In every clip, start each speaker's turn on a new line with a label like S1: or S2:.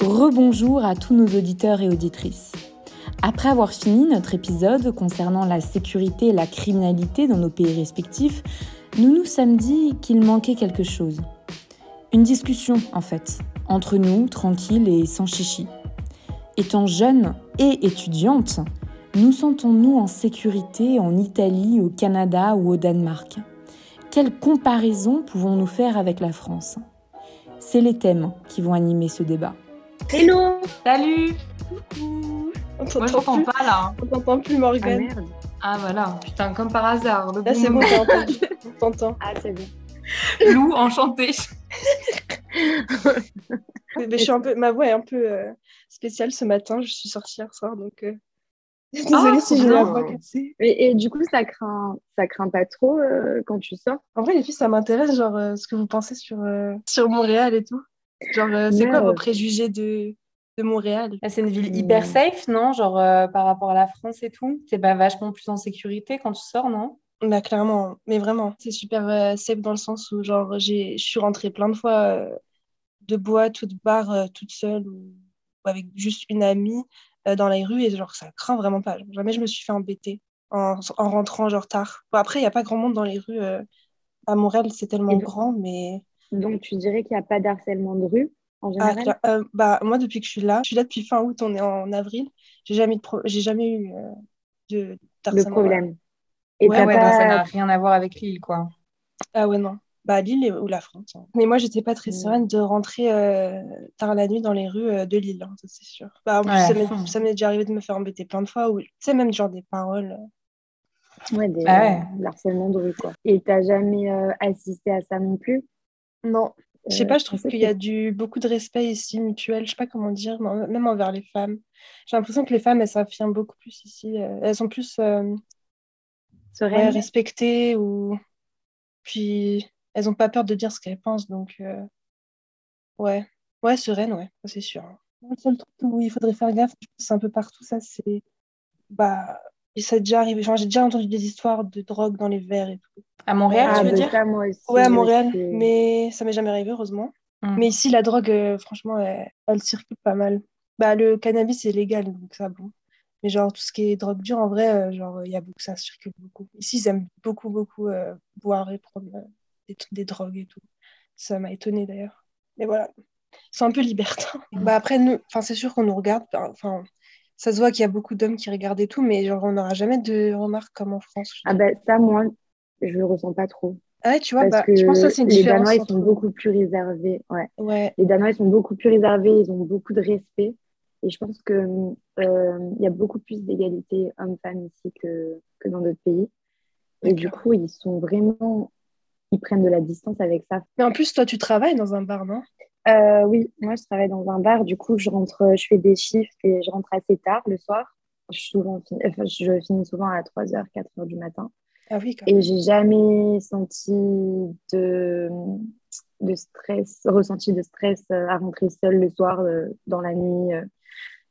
S1: Rebonjour à tous nos auditeurs et auditrices. Après avoir fini notre épisode concernant la sécurité et la criminalité dans nos pays respectifs, nous nous sommes dit qu'il manquait quelque chose. Une discussion, en fait, entre nous, tranquille et sans chichi. Étant jeune et étudiante, nous sentons-nous en sécurité en Italie, au Canada ou au Danemark? Quelle comparaison pouvons-nous faire avec la France? C'est les thèmes qui vont animer ce débat.
S2: Hello
S3: Salut
S2: On
S3: Moi je t'entends pas là.
S2: On t'entend plus, Morgane.
S3: Ah, ah voilà, putain, comme par hasard.
S2: Là, c'est bon, on t'entend.
S4: Ah, c'est bon.
S3: Lou, enchantée.
S2: Mais je suis un peu, ma voix est un peu euh, spéciale ce matin. Je suis sortie hier soir, donc euh, désolée
S3: Ah,
S2: si j'ai la voix cassée.
S4: Et, et du coup, ça craint, ça craint pas trop euh, quand tu sors?
S2: En vrai, les filles, ça m'intéresse, genre, euh, ce que vous pensez sur, euh, sur Montréal et tout. Genre, euh, c'est
S4: Ouais,
S2: quoi vos préjugés de, de Montréal?
S3: Ah, C'est une ville hyper safe, non? Genre euh, par rapport à la France et tout. T'es pas vachement plus en sécurité quand tu sors, non?
S2: Bah, clairement, mais vraiment, c'est super euh, safe dans le sens où, genre, j'ai, je suis rentrée plein de fois euh, de boîte ou de bar euh, toute seule ou, ou avec juste une amie euh, dans les rues et, genre, ça craint vraiment pas. Genre, jamais je me suis fait embêter en, en rentrant, genre, tard. Bon, après, il n'y a pas grand monde dans les rues. euh, à Montréal, c'est tellement
S4: donc-
S2: grand, mais.
S4: Donc, tu dirais qu'il n'y a pas d'harcèlement de rue en
S2: Ah,
S4: général?
S2: euh, bah, moi, depuis que je suis là, je suis là depuis fin août, on est en avril, j'ai jamais, de pro- j'ai jamais eu euh, de
S4: Le
S2: d'harcèlement.
S4: problème. Et
S2: Ouais,
S4: t'as
S3: Ouais,
S4: pas...
S3: donc ça n'a rien à voir avec l'île, quoi.
S2: Ah ouais, non. Bah, Lille ou la France. hein. Mais moi, j'étais pas très
S4: Mm.
S2: sereine de rentrer euh, tard la nuit dans les rues euh, de Lille, hein, ça c'est sûr. Bah, en plus,
S3: Ouais,
S2: ça m'est- déjà arrivé de me faire embêter plein de fois, ou tu sais, même genre des paroles. euh.
S4: Ouais, des,
S3: Ah ouais.
S4: de l'harcèlement de rue, quoi. Et t'as jamais euh, assisté à ça non plus?
S2: Non, je sais pas, je trouve qu'il y a du, beaucoup de respect ici, mutuel, je sais pas comment dire, même envers les femmes. J'ai l'impression que les femmes, elles s'affirment beaucoup plus ici. elles sont plus euh, ouais, respectées ou. Puis, elles ont pas peur de dire ce qu'elles pensent, donc. euh, Ouais, ouais, sereine, ouais, c'est sûr. Le seul truc où il faudrait faire gaffe, c'est un peu partout, ça, c'est. Bah. Et ça a déjà arrivé. J'ai déjà entendu des histoires de drogue dans les verres et tout.
S3: À Montréal,
S4: Ah,
S3: tu veux
S4: bah,
S3: dire?
S4: ça, moi aussi.
S2: Ouais, à Montréal,
S4: aussi.
S2: mais ça m'est jamais arrivé, heureusement.
S3: Mm.
S2: Mais ici, la drogue, euh, franchement, elle, elle circule pas mal. Bah, le cannabis est légal, donc ça, bon. Mais genre, tout ce qui est drogue dure, en vrai, euh, genre, il y a beaucoup, ça circule beaucoup. Ici, ils aiment beaucoup, beaucoup euh, boire et prendre euh, des, des drogues et tout. Ça m'a étonnée d'ailleurs. Mais voilà, sont un peu libertins. Bah, après, enfin, c'est sûr qu'on nous regarde. Enfin, ça se voit qu'il y a beaucoup d'hommes qui regardent et tout, mais genre, on n'aura jamais de remarques comme en France.
S4: Ah bah ça, moi, je le ressens pas trop.
S2: Ah ouais, tu vois, bah, je pense que ça,
S4: que
S2: c'est une
S4: les
S2: différence.
S4: Danois, ils sont beaucoup plus réservés. Ouais.
S2: Ouais,
S4: Les Danois, ils sont beaucoup plus réservés, ils ont beaucoup de respect. Et je pense que euh, y a beaucoup plus d'égalité homme-femme ici que, que dans d'autres pays. Et du coup, ils sont vraiment, ils prennent de la distance avec ça.
S2: mais en plus, toi, tu travailles dans un bar, non?
S4: Euh, oui, moi, je travaille dans un bar. Du coup, je rentre, je fais des chiffres et je rentre assez tard le soir. Je, souvent, enfin, je finis souvent à 3h, 4h du matin.
S2: Ah oui, quand
S4: Et j'ai jamais senti de, de stress, ressenti de stress euh, à rentrer seule le soir euh, dans la nuit,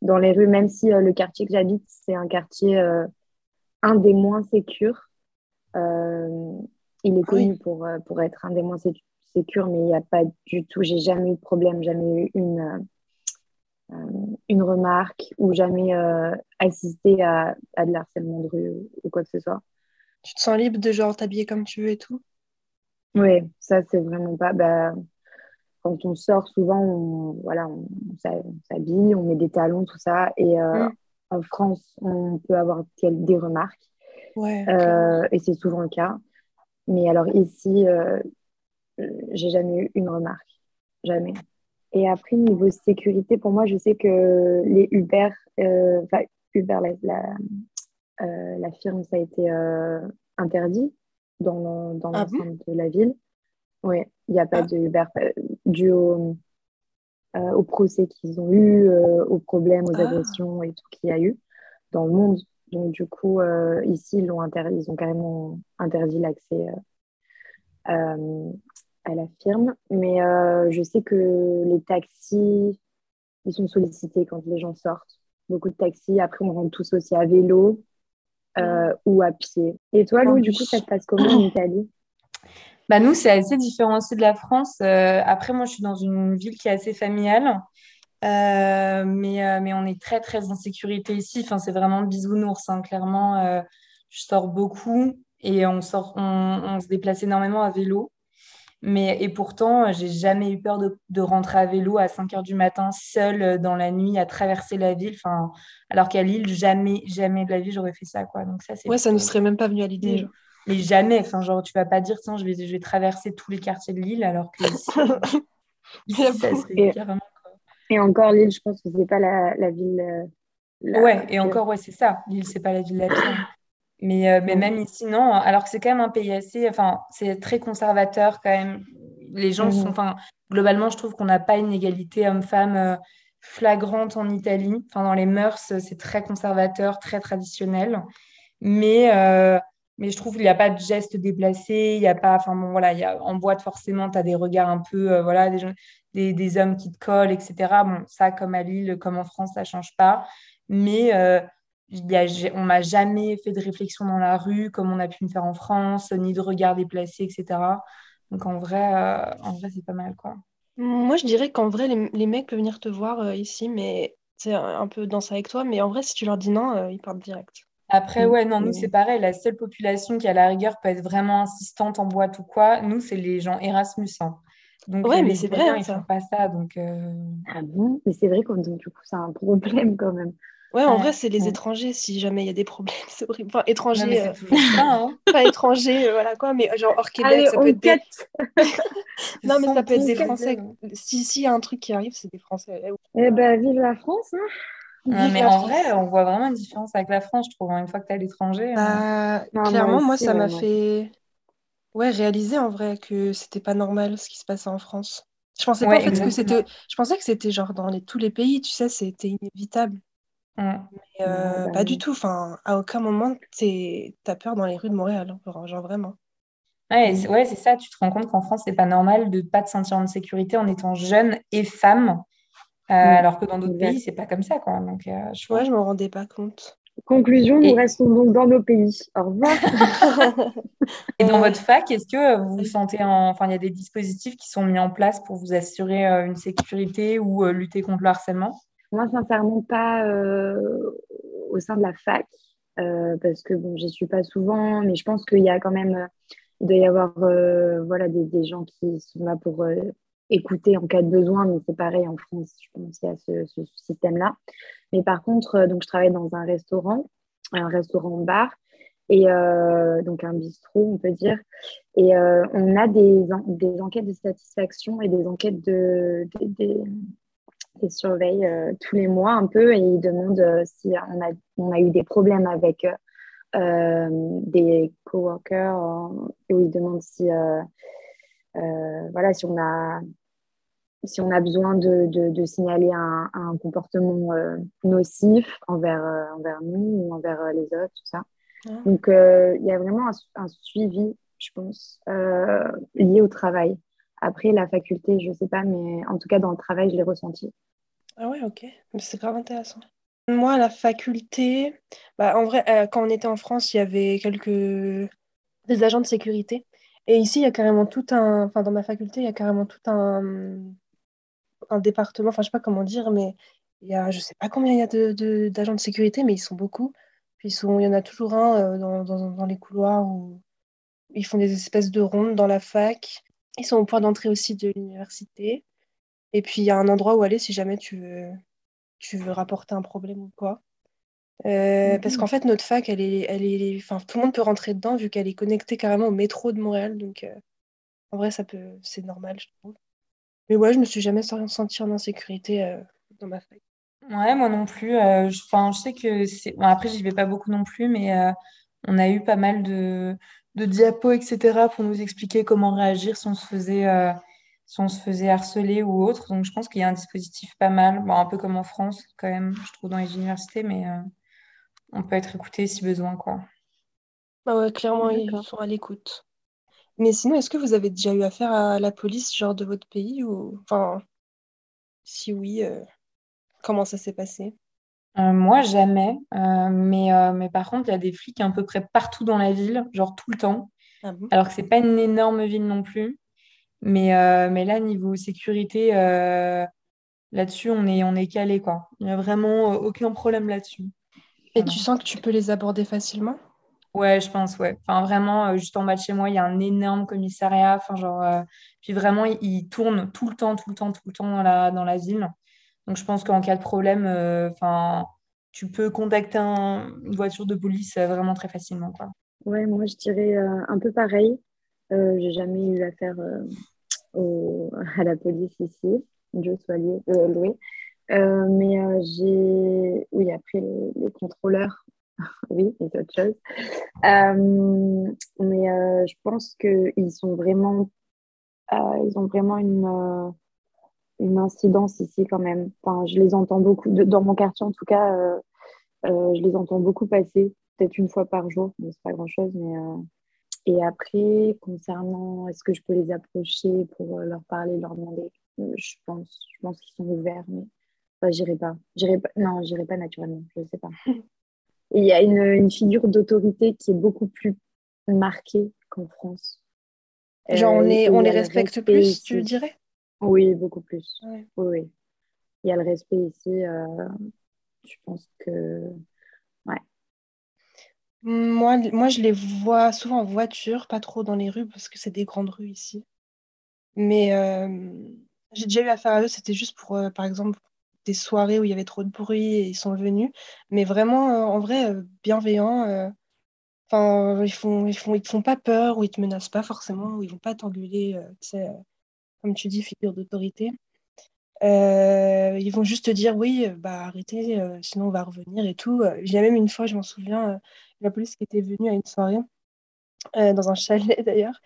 S4: dans les rues, même si le quartier que j'habite, c'est un quartier un des moins sécures. Euh, il est
S2: Ah oui.
S4: connu pour, euh, pour être un des moins sé- sécures, mais il n'y a pas du tout, j'ai jamais eu de problème, jamais eu une, euh, euh, une remarque ou jamais euh, assisté à, à de l'harcèlement de rue ou quoi que ce soit.
S2: Tu te sens libre de genre t'habiller comme tu veux et tout?
S4: Oui, ça c'est vraiment pas. Bah, quand on sort, souvent, on, voilà, on, on s'habille, on met des talons, tout ça. Et euh,
S2: Mm.
S4: en France, on peut avoir des remarques.
S2: Ouais.
S4: Et c'est souvent le cas. Mais alors ici, euh, j'ai jamais eu une remarque. Jamais. Et après, niveau sécurité, pour moi, je sais que les Uber, euh, enfin, Uber, la, la, euh, la firme, ça a été euh, interdit dans, le- dans
S2: Ah
S4: de la ville. Oui, il n'y a pas
S2: Ah.
S4: de Uber dû au, euh, au procès qu'ils ont eu, euh, aux problèmes, aux
S2: Ah.
S4: agressions et tout qu'il y a eu dans le monde. Donc, du coup, euh, ici, ils, interdit, ils ont carrément interdit l'accès euh, euh, à la firme. Mais je sais que les taxis, ils sont sollicités quand les gens sortent. Beaucoup de taxis. Après, on rentre tous aussi à vélo. ou à pied. Et toi, Lou, du coup, ça se passe comment en Italie?
S3: Bah nous, c'est assez différencié de la France. Euh, après, moi, je suis dans une ville qui est assez familiale. Euh, mais, mais on est très, très en sécurité ici. Enfin, c'est vraiment bisounours. Hein. Clairement, je sors beaucoup et on, sort, on, on, se déplace énormément à vélo. Mais, et pourtant, j'ai jamais eu peur de, de, rentrer à vélo à 5 heures du matin, seule euh, dans la nuit, à traverser la ville. Enfin, alors qu'à Lille, jamais, jamais de la vie, j'aurais fait ça. Quoi. Donc, ça,
S2: ouais, ça ne serait même pas venu à l'idée.
S3: Mais jamais. Enfin, genre, tu vas pas dire, tiens, je vais, je vais traverser tous les quartiers de Lille, alors que ici,
S4: ça serait et, carrément. Et encore, Lille, je pense que c'est pas la, la ville. Euh,
S3: la... Ouais, et encore, ouais, c'est ça. Lille, c'est pas la ville la pire. Mais, euh, mais même ici, non. Alors que c'est quand même un pays assez. Enfin, c'est très conservateur quand même. Les gens sont. Mhm. Enfin, globalement, je trouve qu'on n'a pas une égalité homme-femme euh, flagrante en Italie. Enfin, dans les mœurs, c'est très conservateur, très traditionnel. Mais, euh, mais je trouve qu'il n'y a pas de gestes déplacés. Il n'y a pas. Enfin, bon, voilà, y en boîte, forcément, tu as des regards un peu. voilà, des, des, hommes qui te collent, etc. Bon, ça, comme à Lille, comme en France, ça ne change pas. Mais y a, on m'a jamais fait de réflexion dans la rue comme on a pu me faire en France, ni de regard déplacé, etc. Donc en vrai, euh, en vrai c'est pas mal quoi.
S2: Moi je dirais qu'en vrai les, les, mecs peuvent venir te voir euh, ici, mais c'est un peu danser avec toi. Mais en vrai si tu leur dis non, euh, ils partent direct.
S3: Après ouais non nous c'est pareil. La seule population qui à la rigueur peut être vraiment insistante en boîte ou quoi, nous c'est les gens Erasmus. Hein.
S2: Donc, ouais, mais c'est vrai.
S3: Ils font pas ça. Donc,
S4: Ah bon? Mais c'est vrai que du coup, c'est un problème quand même.
S2: Ouais, en vrai, c'est les étrangers si jamais il y a des problèmes. C'est horrible. Enfin, étrangers. Euh, hein. Pas étrangers, euh, voilà quoi, mais genre hors Québec, ça peut être des. non, mais ça peut être des Français. Si, si y a un truc qui arrive, c'est des Français.
S4: Eh ben, vive la France. Hein.
S3: Mais en vrai, on voit vraiment une différence avec la France, je trouve, hein, une fois que tu es à l'étranger.
S2: Bah, clairement, moi, ça m'a fait ouais, réaliser en vrai que c'était pas normal ce qui se passait en France. Je pensais pas en fait que c'était. Je pensais que c'était genre dans les... tous les pays, tu sais, c'était inévitable. Mm. Mais euh, pas du tout. Enfin, à aucun moment, tu as peur dans les rues de Montréal. Hein, genre vraiment.
S3: Ouais, c'est ouais, ça. Tu te rends compte qu'en France, c'est pas normal de ne pas te sentir en sécurité en étant jeune et femme. Euh. Alors que dans d'autres pays, c'est pas comme ça. Quoi. Donc,
S2: euh, je vois, je me rendais pas compte.
S4: Conclusion, nous restons donc dans nos pays. Au revoir.
S3: et dans votre fac, est-ce que vous vous sentez en... Enfin, il y a des dispositifs qui sont mis en place pour vous assurer une sécurité ou lutter contre le harcèlement?
S4: Moi, sincèrement, pas euh, au sein de la fac, euh, parce que bon, j'y suis pas souvent, mais je pense qu'il y a quand même, il doit y avoir euh, voilà, des, des, gens qui sont là pour écouter en cas de besoin, mais c'est pareil en France, je pense qu'il y a ce, système-là. Mais par contre, donc je travaille dans un restaurant, un restaurant-bar, et donc un bistrot, on peut dire. Et on a des, des enquêtes de satisfaction et des enquêtes de, de, euh, tous les mois un peu et ils demandent euh, si on a, on a eu des problèmes avec euh, des coworkers ou ils demandent si, voilà, si on a si on a besoin de, de, signaler un, un comportement nocif envers, envers nous ou envers les autres, tout ça. Ah. Donc, il y a vraiment un, un suivi, je pense, lié au travail. Après, la faculté, je ne sais pas, mais en tout cas, dans le travail, je l'ai ressenti.
S2: Ah ouais, ok. C'est grave intéressant. Moi, à la faculté, bah, en vrai, euh, quand on était en France, il y avait quelques des agents de sécurité. Et ici, il y a carrément tout un. Enfin, dans ma faculté, il y a carrément tout un, un département. Enfin, je sais pas comment dire, mais il y a, je sais pas combien il y a d'agents de, d'agents de, sécurité, mais ils sont beaucoup. Puis ils sont, il y en a toujours un euh, dans, dans, dans les couloirs où ils font des espèces de rondes dans la fac. Ils sont au point d'entrée aussi de l'université. Et puis, il y a un endroit où aller si jamais tu veux, tu veux rapporter un problème ou quoi. Euh, parce qu'en fait, notre fac, elle est, elle est, enfin, tout le monde peut rentrer dedans vu qu'elle est connectée carrément au métro de Montréal. Donc, euh, en vrai, ça peut, c'est normal, je trouve. Mais ouais, je me suis jamais sentie en insécurité euh, dans ma fac.
S3: Ouais, moi non plus. je, je sais que c'est. Bon, après, j'y vais pas beaucoup non plus, mais on a eu pas mal de, de diapos, etc., pour nous expliquer comment réagir si on se faisait si on se faisait harceler ou autre. Donc, je pense qu'il y a un dispositif pas mal, bon, un peu comme en France, quand même, je trouve, dans les universités, mais euh, on peut être écouté si besoin, quoi.
S2: Bah ouais, clairement, ils sont à l'écoute. Mais sinon, est-ce que vous avez déjà eu affaire à la police, genre de votre pays ou... Enfin, si oui, euh, comment ça s'est passé?
S3: Moi, jamais. mais, mais par contre, il y a des flics à peu près partout dans la ville, genre tout le temps. Ah Alors que c'est pas une énorme ville non plus. Mais, mais là, niveau sécurité, là-dessus, on est, on est calé, quoi. Il n'y a vraiment aucun problème là-dessus.
S2: Et tu sens que tu peux les aborder facilement?
S3: Ouais, je pense, ouais. Enfin, vraiment, euh, juste en bas de chez moi, il y a un énorme commissariat. Enfin, genre, euh, puis vraiment, il, tourne tout le temps, tout le temps, tout le temps dans la, dans la ville. Donc, je pense qu'en cas de problème, euh, enfin, tu peux contacter une voiture de police vraiment très facilement, quoi.
S4: Ouais, moi, je dirais un peu pareil. j'ai jamais eu affaire à la police ici. Dieu soit loué. Mais j'ai, oui, après les contrôleurs, oui, c'est autre chose. Euh, mais euh, je pense qu'ils sont vraiment, euh, ils ont vraiment une, une incidence ici quand même. Enfin, je les entends beaucoup, dans mon quartier en tout cas, je les entends beaucoup passer, peut-être une fois par jour, mais c'est pas grand-chose. Et après, concernant est-ce que je peux les approcher pour leur parler, leur demander, je pense, je pense qu'ils sont ouverts, mais enfin, j'irai pas. J'irai pas. Non, j'irai pas naturellement. Je sais pas. il y a une, une figure d'autorité qui est beaucoup plus marquée qu'en France.
S2: Genre, on, euh, est, on les respecte plus, tu dirais?
S4: Oui, beaucoup plus. Oui, oui. Il y a le respect ici. Euh, je pense que. Ouais.
S2: Moi, moi, je les vois souvent en voiture, pas trop dans les rues, parce que c'est des grandes rues ici. Mais euh, j'ai déjà eu affaire à eux, c'était juste pour, par exemple, des soirées où il y avait trop de bruit et ils sont venus. Mais vraiment, euh, en vrai, euh, bienveillants. Euh, enfin, ils font, ils font, ils te font pas peur ou ils te menacent pas forcément ou ils vont pas t'engueuler, comme tu dis, figure d'autorité. ils vont juste te dire oui, bah arrêtez, sinon on va revenir et tout. Il y a même une fois, je m'en souviens, la police qui était venue à une soirée, dans un chalet d'ailleurs,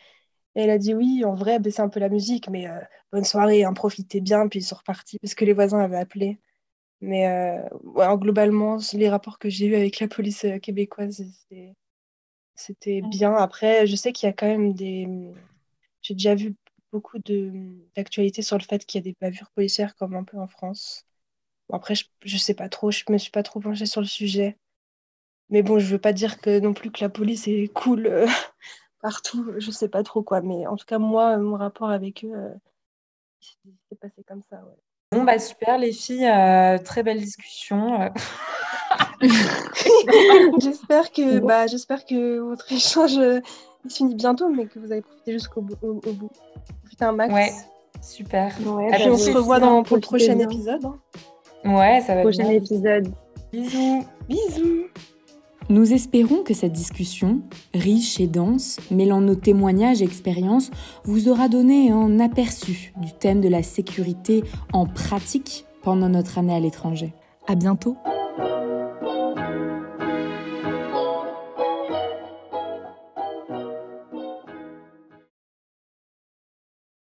S2: et elle a dit oui, en vrai, baissez un peu la musique, mais euh, bonne soirée, hein, profitez bien, puis ils sont repartis parce que les voisins avaient appelé. Mais euh, globalement, les rapports que j'ai eus avec la police euh, québécoise, c'était bien. Après, je sais qu'il y a quand même des. J'ai déjà vu beaucoup d'actualités sur le fait qu'il y a des bavures policières comme un peu en France. après, je, je sais pas trop, je me suis pas trop penchée sur le sujet. Mais bon, je veux pas dire que non plus que la police est cool partout, je sais pas trop quoi, mais en tout cas, moi, mon rapport avec eux, euh, s'est passé comme ça.
S3: Bon, bah super, les filles, euh, très belle discussion. Euh.
S2: j'espère que, bah, j'espère que votre échange se finit bientôt, mais que vous avez profité jusqu'au bout. Au, bout. Profitez un max.
S3: Ouais, super.
S2: Ouais, Et puis on se revoit dans, pour le prochain épisode. Hein.
S3: Ouais, ça va
S4: Prochain épisode.
S3: Bisous.
S2: Bisous.
S1: Nous espérons que cette discussion, riche et dense, mêlant nos témoignages et expériences, vous aura donné un aperçu du thème de la sécurité en pratique pendant notre année à l'étranger. À bientôt!